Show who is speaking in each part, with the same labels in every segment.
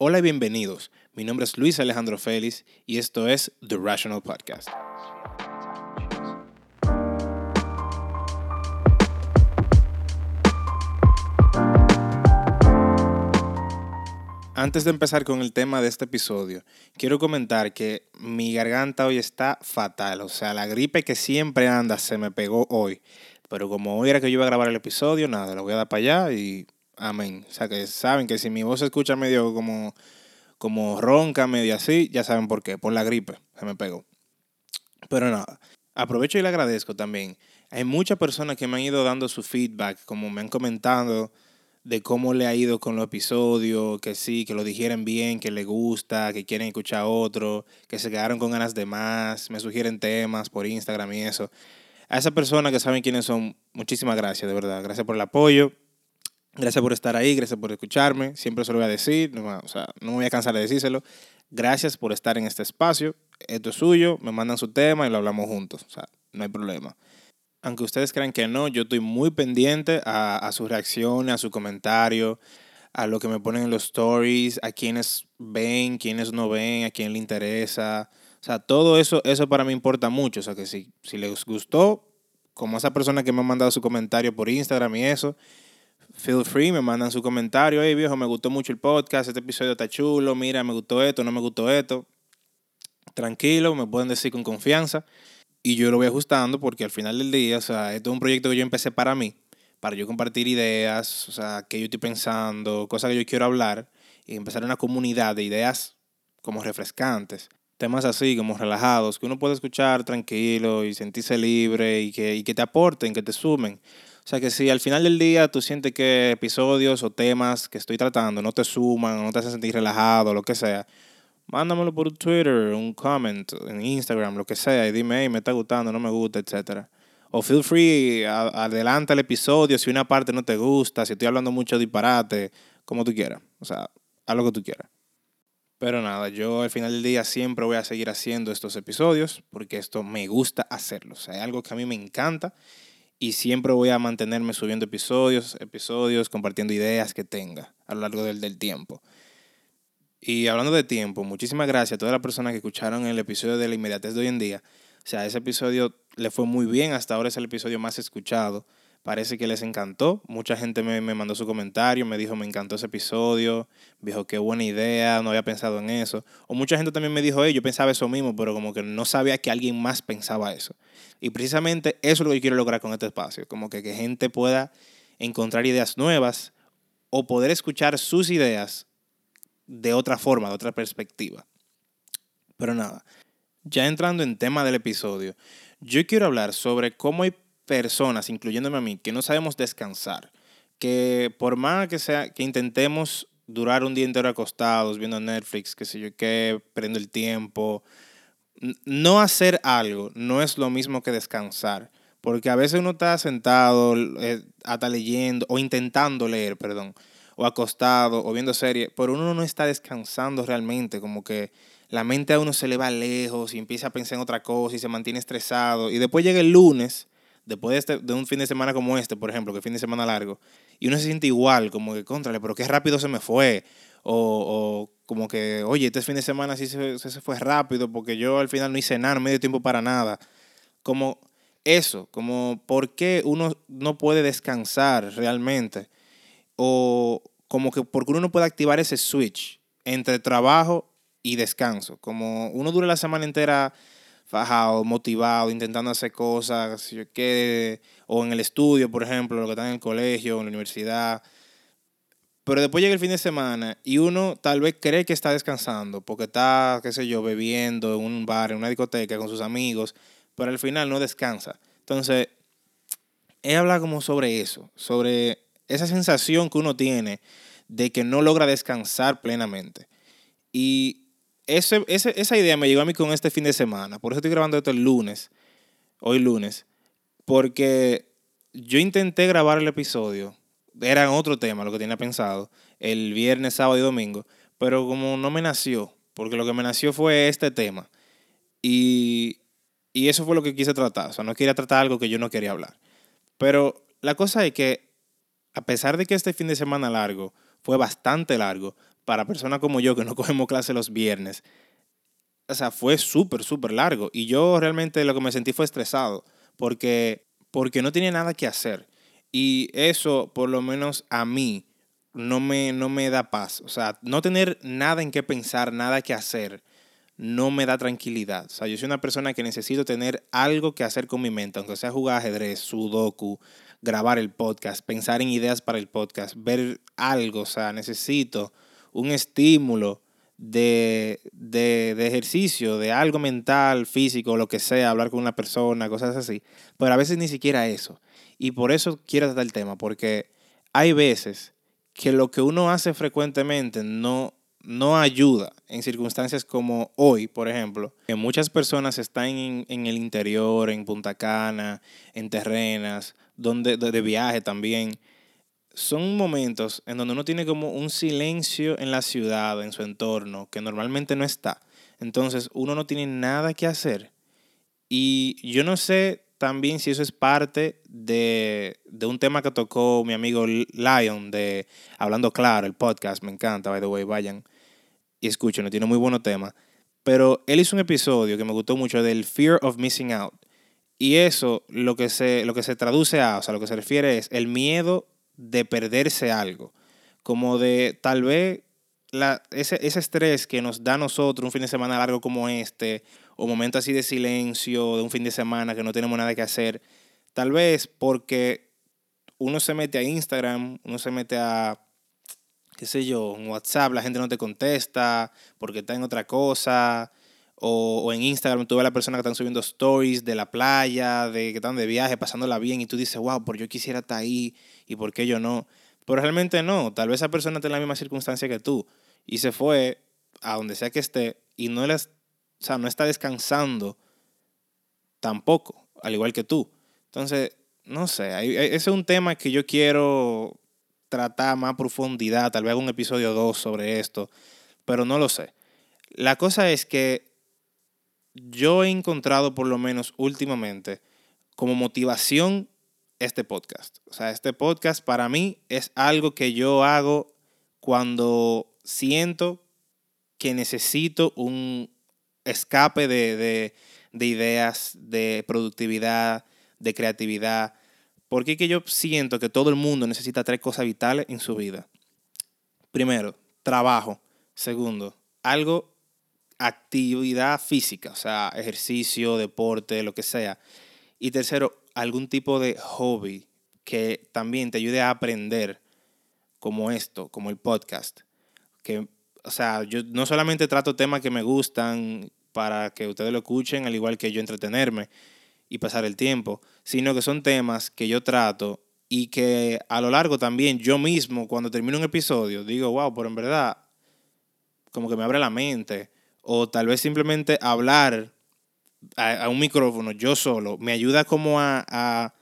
Speaker 1: Hola y bienvenidos. Mi nombre es Luis Alejandro Félix y esto es The Rational Podcast. Antes de empezar con el tema de este episodio, quiero comentar que mi garganta hoy está fatal. O sea, la gripe que siempre anda se me pegó hoy. Pero como hoy era que yo iba a grabar el episodio, nada, lo voy a dar para allá y amén. O sea, que saben que si mi voz se escucha medio como, como ronca, medio así, ya saben por qué, por la gripe, se me pegó. Pero nada, aprovecho y le agradezco también. Hay muchas personas que me han ido dando su feedback, como me han comentado de cómo le ha ido con los episodios, que sí, que lo dijeron bien, que le gusta, que quieren escuchar otro, que se quedaron con ganas de más, me sugieren temas por Instagram y eso. A esa persona que saben quiénes son, muchísimas gracias, de verdad. Gracias por el apoyo. Gracias por estar ahí, gracias por escucharme. Siempre se lo voy a decir, no, o sea, no me voy a cansar de decírselo. Gracias por estar en este espacio. Esto es suyo, me mandan su tema y lo hablamos juntos. O sea, no hay problema. Aunque ustedes crean que no, yo estoy muy pendiente a, a sus reacciones, a su comentario, a lo que me ponen en los stories, a quienes ven, quienes no ven, a quién le interesa. O sea, todo eso, eso para mí importa mucho. O sea, que si, si les gustó, como esa persona que me ha mandado su comentario por Instagram y eso, feel free, me mandan su comentario, hey viejo, me gustó mucho el podcast, este episodio está chulo, mira, me gustó esto, no me gustó esto. Tranquilo, me pueden decir con confianza y yo lo voy ajustando porque al final del día, o sea, esto es un proyecto que yo empecé para mí, para yo compartir ideas, o sea, qué yo estoy pensando, cosas que yo quiero hablar y empezar una comunidad de ideas como refrescantes. Temas así, como relajados, que uno puede escuchar tranquilo y sentirse libre y que, y que te aporten, que te sumen. O sea que si al final del día tú sientes que episodios o temas que estoy tratando no te suman, no te hacen sentir relajado, lo que sea, mándamelo por Twitter, un comment, en Instagram, lo que sea, y dime, hey, me está gustando, no me gusta, etc. O feel free, adelanta el episodio si una parte no te gusta, si estoy hablando mucho disparate, como tú quieras. O sea, haz lo que tú quieras. Pero nada, yo al final del día siempre voy a seguir haciendo estos episodios porque esto me gusta hacerlo. O sea, es algo que a mí me encanta y siempre voy a mantenerme subiendo episodios, episodios, compartiendo ideas que tenga a lo largo del, del tiempo. Y hablando de tiempo, muchísimas gracias a todas las personas que escucharon el episodio de la inmediatez de hoy en día. O sea, ese episodio le fue muy bien, hasta ahora es el episodio más escuchado. Parece que les encantó. Mucha gente me, me, mandó su comentario, me dijo, me encantó ese episodio, dijo, qué buena idea, no había pensado en eso. O mucha gente también me dijo, hey, yo pensaba eso mismo, pero como que no sabía que alguien más pensaba eso. Y precisamente eso es lo que quiero lograr con este espacio, como que, que gente pueda encontrar ideas nuevas o poder escuchar sus ideas de otra forma, de otra perspectiva. Pero nada, ya entrando en tema del episodio, yo quiero hablar sobre cómo hay personas, incluyéndome a mí, que no sabemos descansar, que por más que sea que intentemos durar un día entero acostados viendo Netflix, que sé yo qué, prendo el tiempo, no hacer algo no es lo mismo que descansar, porque a veces uno está sentado, eh, hasta leyendo o intentando leer, perdón, o acostado o viendo serie, pero uno no está descansando realmente, como que la mente a uno se le va lejos y empieza a pensar en otra cosa y se mantiene estresado y después llega el lunes después de, este, un fin de semana como este, por ejemplo, que fin de semana largo, y uno se siente igual, como que, contrale, pero qué rápido se me fue. O, o como que, oye, este fin de semana sí se, se, fue rápido porque yo al final no hice nada, no me dio tiempo para nada. Como eso, como por qué uno no puede descansar realmente. O como que porque uno no puede activar ese switch entre trabajo y descanso. Como uno dura la semana entera fajado, motivado, intentando hacer cosas, que, o en el estudio, por ejemplo, lo que está en el colegio, en la universidad. Pero después llega el fin de semana y uno tal vez cree que está descansando porque está, qué sé yo, bebiendo en un bar, en una discoteca con sus amigos, pero al final no descansa. Entonces, he hablado como sobre eso, sobre esa sensación que uno tiene de que no logra descansar plenamente. Y esa idea me llegó a mí con este fin de semana. Por eso estoy grabando esto el lunes, hoy lunes, porque yo intenté grabar el episodio, era otro tema lo que tenía pensado, el viernes, sábado y domingo, pero como no me nació, porque lo que me nació fue este tema. Y, y eso fue lo que quise tratar, o sea, no quería tratar algo que yo no quería hablar. Pero la cosa es que, a pesar de que este fin de semana largo fue bastante largo, para personas como yo que no cogemos clase los viernes, o sea, fue súper, súper largo. Y yo realmente lo que me sentí fue estresado, porque, porque no tenía nada que hacer. Y eso, por lo menos a mí, no me, no me da paz. O sea, no tener nada en qué pensar, nada que hacer, no me da tranquilidad. O sea, yo soy una persona que necesito tener algo que hacer con mi mente, aunque sea jugar ajedrez, sudoku, grabar el podcast, pensar en ideas para el podcast, ver algo. O sea, necesito un estímulo de, de, de, ejercicio, de algo mental, físico, lo que sea, hablar con una persona, cosas así. Pero a veces ni siquiera eso. Y por eso quiero tratar el tema, porque hay veces que lo que uno hace frecuentemente no, no ayuda en circunstancias como hoy, por ejemplo, que muchas personas están en, en el interior, en Punta Cana, en terrenas, donde, de viaje también son momentos en donde uno tiene como un silencio en la ciudad, en su entorno, que normalmente no está. Entonces uno no tiene nada que hacer. Y yo no sé también si eso es parte de, un tema que tocó mi amigo Lion de Hablando Claro, el podcast, me encanta, by the way, vayan y escuchen, tiene muy buenos temas. Pero él hizo un episodio que me gustó mucho del Fear of Missing Out. Y eso lo que se, lo que se traduce a, o sea, lo que se refiere es el miedo de perderse algo, como de tal vez la, ese, ese estrés que nos da a nosotros un fin de semana largo como este, o momentos así de silencio, de un fin de semana que no tenemos nada que hacer, tal vez porque uno se mete a Instagram, uno se mete a, qué sé yo, WhatsApp, la gente no te contesta porque está en otra cosa, o, en Instagram tú ves a la persona que están subiendo stories de la playa, de que están de viaje, pasándola bien, y tú dices, wow, por yo quisiera estar ahí, y por qué yo no. Pero realmente no, tal vez esa persona está en la misma circunstancia que tú, y se fue a donde sea que esté, y no, o sea, no está descansando tampoco, al igual que tú. Entonces, no sé, ese es un tema que yo quiero tratar más profundidad, tal vez un episodio 2 sobre esto, pero no lo sé. La cosa es que yo he encontrado por lo menos últimamente como motivación este podcast. O sea, este podcast para mí es algo que yo hago cuando siento que necesito un escape de, ideas, de productividad, de creatividad. Porque que yo siento que todo el mundo necesita tres cosas vitales en su vida. Primero, trabajo. Segundo, algo actividad física, o sea, ejercicio, deporte, lo que sea. Y tercero, algún tipo de hobby que también te ayude a aprender, como esto, como el podcast. Que, o sea, yo no solamente trato temas que me gustan para que ustedes lo escuchen, al igual que yo entretenerme y pasar el tiempo, sino que son temas que yo trato y que a lo largo también yo mismo, cuando termino un episodio, digo, wow, pero en verdad, como que me abre la mente o tal vez simplemente hablar a, un micrófono yo solo me ayuda como a,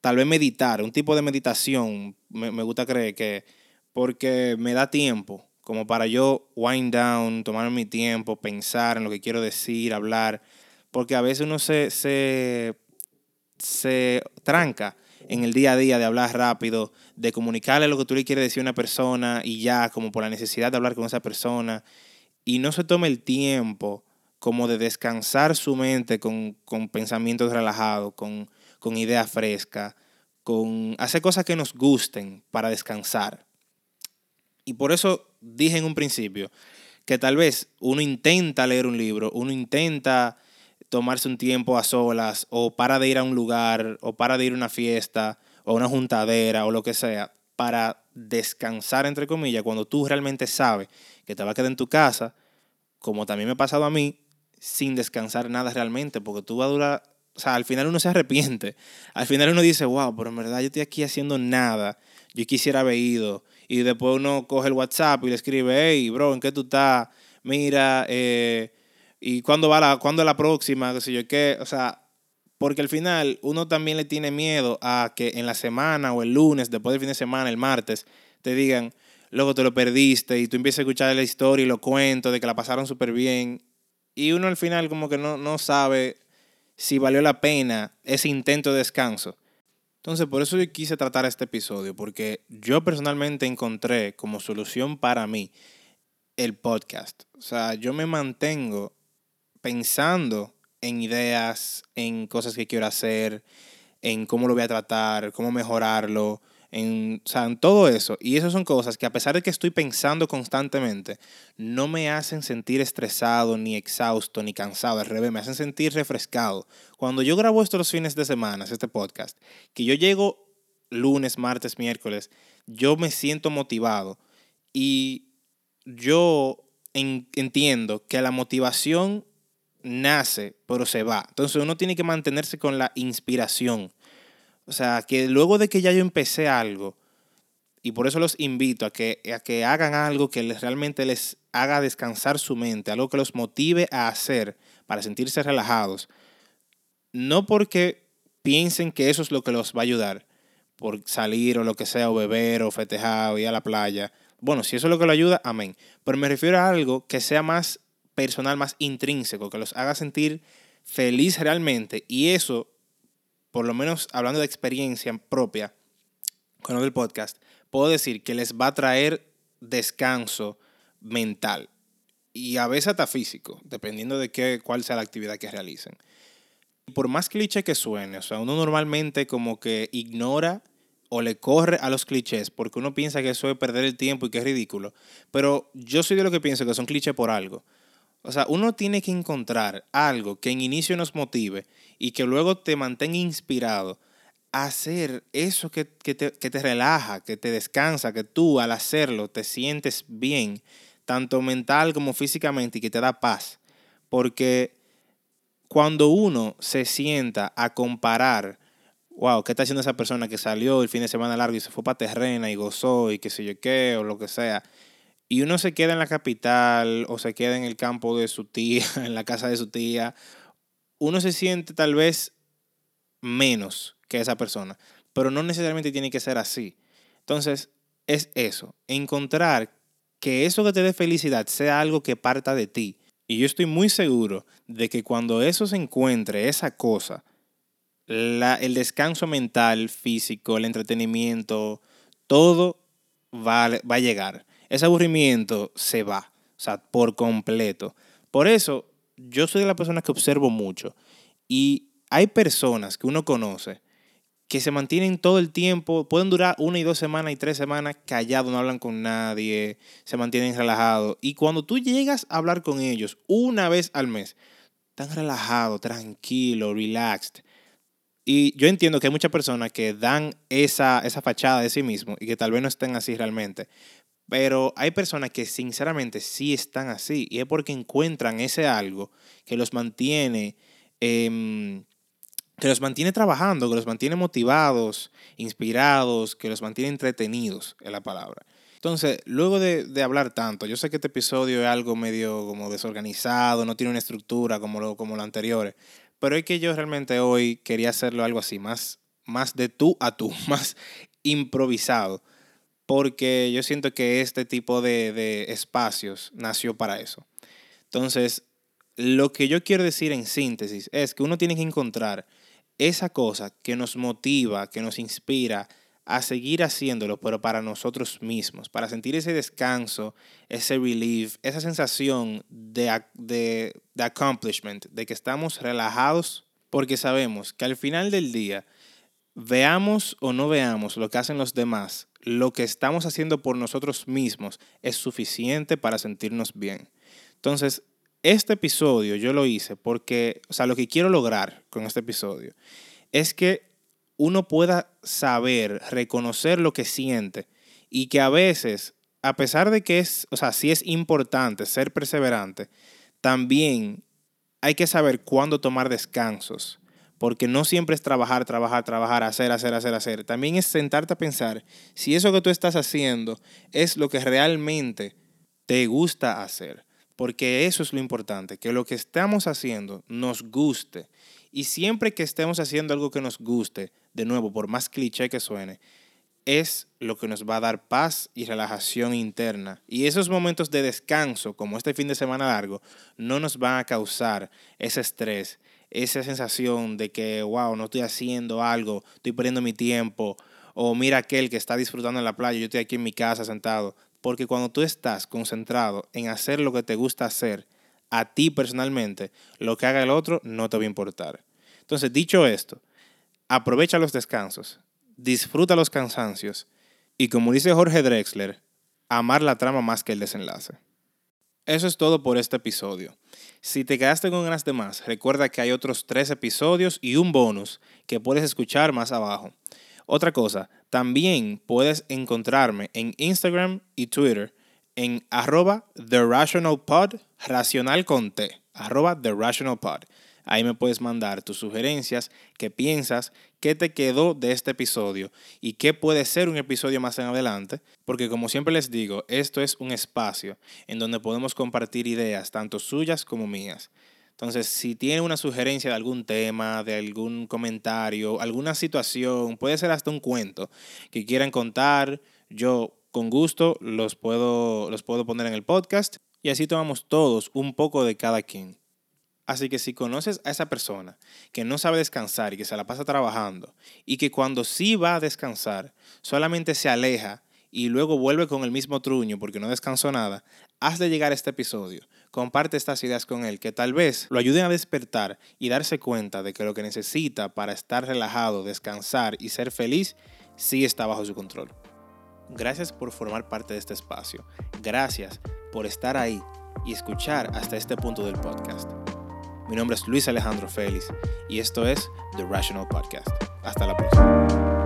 Speaker 1: tal vez meditar, un tipo de meditación, me, me, gusta creer que, porque me da tiempo, como para yo wind down, tomar mi tiempo, pensar en lo que quiero decir, hablar, porque a veces uno se, se, se tranca en el día a día de hablar rápido, de comunicarle lo que tú le quieres decir a una persona y ya, como por la necesidad de hablar con esa persona y no se tome el tiempo como de descansar su mente con, pensamientos relajados, con, con ideas frescas, con hacer cosas que nos gusten para descansar. Y por eso dije en un principio que tal vez uno intenta leer un libro, uno intenta tomarse un tiempo a solas o para de ir a un lugar o para de ir a una fiesta o una juntadera o lo que sea para descansar entre comillas cuando tú realmente sabes que te va a quedar en tu casa, como también me ha pasado a mí, sin descansar nada realmente, porque tú vas a durar, o sea, al final uno se arrepiente, al final uno dice, wow, pero en verdad yo estoy aquí haciendo nada, yo quisiera haber ido, y después uno coge el WhatsApp y le escribe, hey, bro, ¿en qué tú estás? Mira, eh, ¿y cuándo va la, cuándo la próxima? ¿Qué sé yo qué? O sea, porque al final uno también le tiene miedo a que en la semana o el lunes, después del fin de semana, el martes, te digan, luego te lo perdiste y tú empiezas a escuchar la historia y lo cuento de que la pasaron súper bien. Y uno al final como que no, no sabe si valió la pena ese intento de descanso. Entonces, por eso yo quise tratar este episodio, porque yo personalmente encontré como solución para mí el podcast. O sea, yo me mantengo pensando en ideas, en cosas que quiero hacer, en cómo lo voy a tratar, cómo mejorarlo, en, o sea, todo eso. Y esas son cosas que a pesar de que estoy pensando constantemente, no me hacen sentir estresado, ni exhausto, ni cansado. Al revés, me hacen sentir refrescado. Cuando yo grabo estos fines de semana, este podcast, que yo llego lunes, martes, miércoles, yo me siento motivado. Y yo entiendo que la motivación nace, pero se va. Entonces uno tiene que mantenerse con la inspiración. O sea, que luego de que ya yo empecé algo, y por eso los invito a que, a que hagan algo que les, realmente les haga descansar su mente, algo que los motive a hacer para sentirse relajados. No porque piensen que eso es lo que los va a ayudar, por salir o lo que sea, o beber o festejar o ir a la playa. Bueno, si eso es lo que lo ayuda, amén. Pero me refiero a algo que sea más personal, más intrínseco, que los haga sentir feliz realmente. Y eso, por lo menos hablando de experiencia propia con el podcast, puedo decir que les va a traer descanso mental y a veces hasta físico, dependiendo de qué, cuál sea la actividad que realicen. Por más cliché que suene, o sea, uno normalmente como que ignora o le corre a los clichés porque uno piensa que eso es perder el tiempo y que es ridículo. Pero yo soy de lo que pienso que son clichés por algo. O sea, uno tiene que encontrar algo que en inicio nos motive y que luego te mantenga inspirado a hacer eso que, te, que te relaja, que te descansa, que tú al hacerlo te sientes bien, tanto mental como físicamente y que te da paz. Porque cuando uno se sienta a comparar wow, ¿qué está haciendo esa persona que salió el fin de semana largo y se fue para terrena y gozó y qué sé yo qué o lo que sea? Y uno se queda en la capital o se queda en el campo de su tía, en la casa de su tía, uno se siente tal vez menos que esa persona, pero no necesariamente tiene que ser así. Entonces, es eso, encontrar que eso que te dé felicidad sea algo que parta de ti. Y yo estoy muy seguro de que cuando eso se encuentre, esa cosa, el descanso mental, físico, el entretenimiento, todo va, va a llegar. Ese aburrimiento se va, o sea, por completo. Por eso, yo soy de la persona que observo mucho. Y hay personas que uno conoce que se mantienen todo el tiempo, pueden durar una y dos semanas y tres semanas callados, no hablan con nadie, se mantienen relajados. Y cuando tú llegas a hablar con ellos una vez al mes, están relajados, tranquilos, relaxed. Y yo entiendo que hay muchas personas que dan esa, esa fachada de sí mismo y que tal vez no estén así realmente. Pero hay personas que sinceramente sí están así y es porque encuentran ese algo que los mantiene, em, que los mantiene trabajando, que los mantiene motivados, inspirados, que los mantiene entretenidos, en la palabra. Entonces, luego de, de, hablar tanto, yo sé que este episodio es algo medio como desorganizado, no tiene una estructura como lo, como lo anteriores, pero es que yo realmente hoy quería hacerlo algo así, más, más de tú a tú, más improvisado, porque yo siento que este tipo de, de espacios nació para eso. Entonces, lo que yo quiero decir en síntesis es que uno tiene que encontrar esa cosa que nos motiva, que nos inspira a seguir haciéndolo, pero para nosotros mismos, para sentir ese descanso, ese relief, esa sensación de, de, de accomplishment, de que estamos relajados, porque sabemos que al final del día, veamos o no veamos lo que hacen los demás, lo que estamos haciendo por nosotros mismos es suficiente para sentirnos bien. Entonces, este episodio yo lo hice porque, o sea, lo que quiero lograr con este episodio es que uno pueda saber, reconocer lo que siente y que a veces, a pesar de que es, o sea, sí es importante ser perseverante, también hay que saber cuándo tomar descansos, porque no siempre es trabajar, trabajar, trabajar, hacer, hacer, hacer, hacer. También es sentarte a pensar si eso que tú estás haciendo es lo que realmente te gusta hacer, porque eso es lo importante, que lo que estamos haciendo nos guste. Y siempre que estemos haciendo algo que nos guste, de nuevo, por más cliché que suene, es lo que nos va a dar paz y relajación interna. Y esos momentos de descanso, como este fin de semana largo, no nos van a causar ese estrés, esa sensación de que, wow, no estoy haciendo algo, estoy perdiendo mi tiempo, o mira aquel que está disfrutando en la playa, yo estoy aquí en mi casa sentado. Porque cuando tú estás concentrado en hacer lo que te gusta hacer, a ti personalmente, lo que haga el otro no te va a importar. Entonces, dicho esto, aprovecha los descansos, disfruta los cansancios y como dice Jorge Drexler, amar la trama más que el desenlace. Eso es todo por este episodio. Si te quedaste con ganas de más, recuerda que hay otros tres episodios y un bonus que puedes escuchar más abajo. Otra cosa, también puedes encontrarme en Instagram y Twitter en arroba The Rational Pod, racional con T, arroba The Rational Pod. Ahí me puedes mandar tus sugerencias, qué piensas, qué te quedó de este episodio y qué puede ser un episodio más en adelante, porque como siempre les digo, esto es un espacio en donde podemos compartir ideas, tanto suyas como mías. Entonces, si tienen una sugerencia de algún tema, de algún comentario, alguna situación, puede ser hasta un cuento que quieran contar, yo con gusto los puedo, los puedo poner en el podcast y así tomamos todos un poco de cada quien. Así que si conoces a esa persona que no sabe descansar y que se la pasa trabajando y que cuando sí va a descansar solamente se aleja y luego vuelve con el mismo truño porque no descansó nada, haz de llegar a este episodio. Comparte estas ideas con él que tal vez lo ayuden a despertar y darse cuenta de que lo que necesita para estar relajado, descansar y ser feliz sí está bajo su control. Gracias por formar parte de este espacio. Gracias por estar ahí y escuchar hasta este punto del podcast. Mi nombre es Luis Alejandro Félix y esto es The Rational Podcast. Hasta la próxima.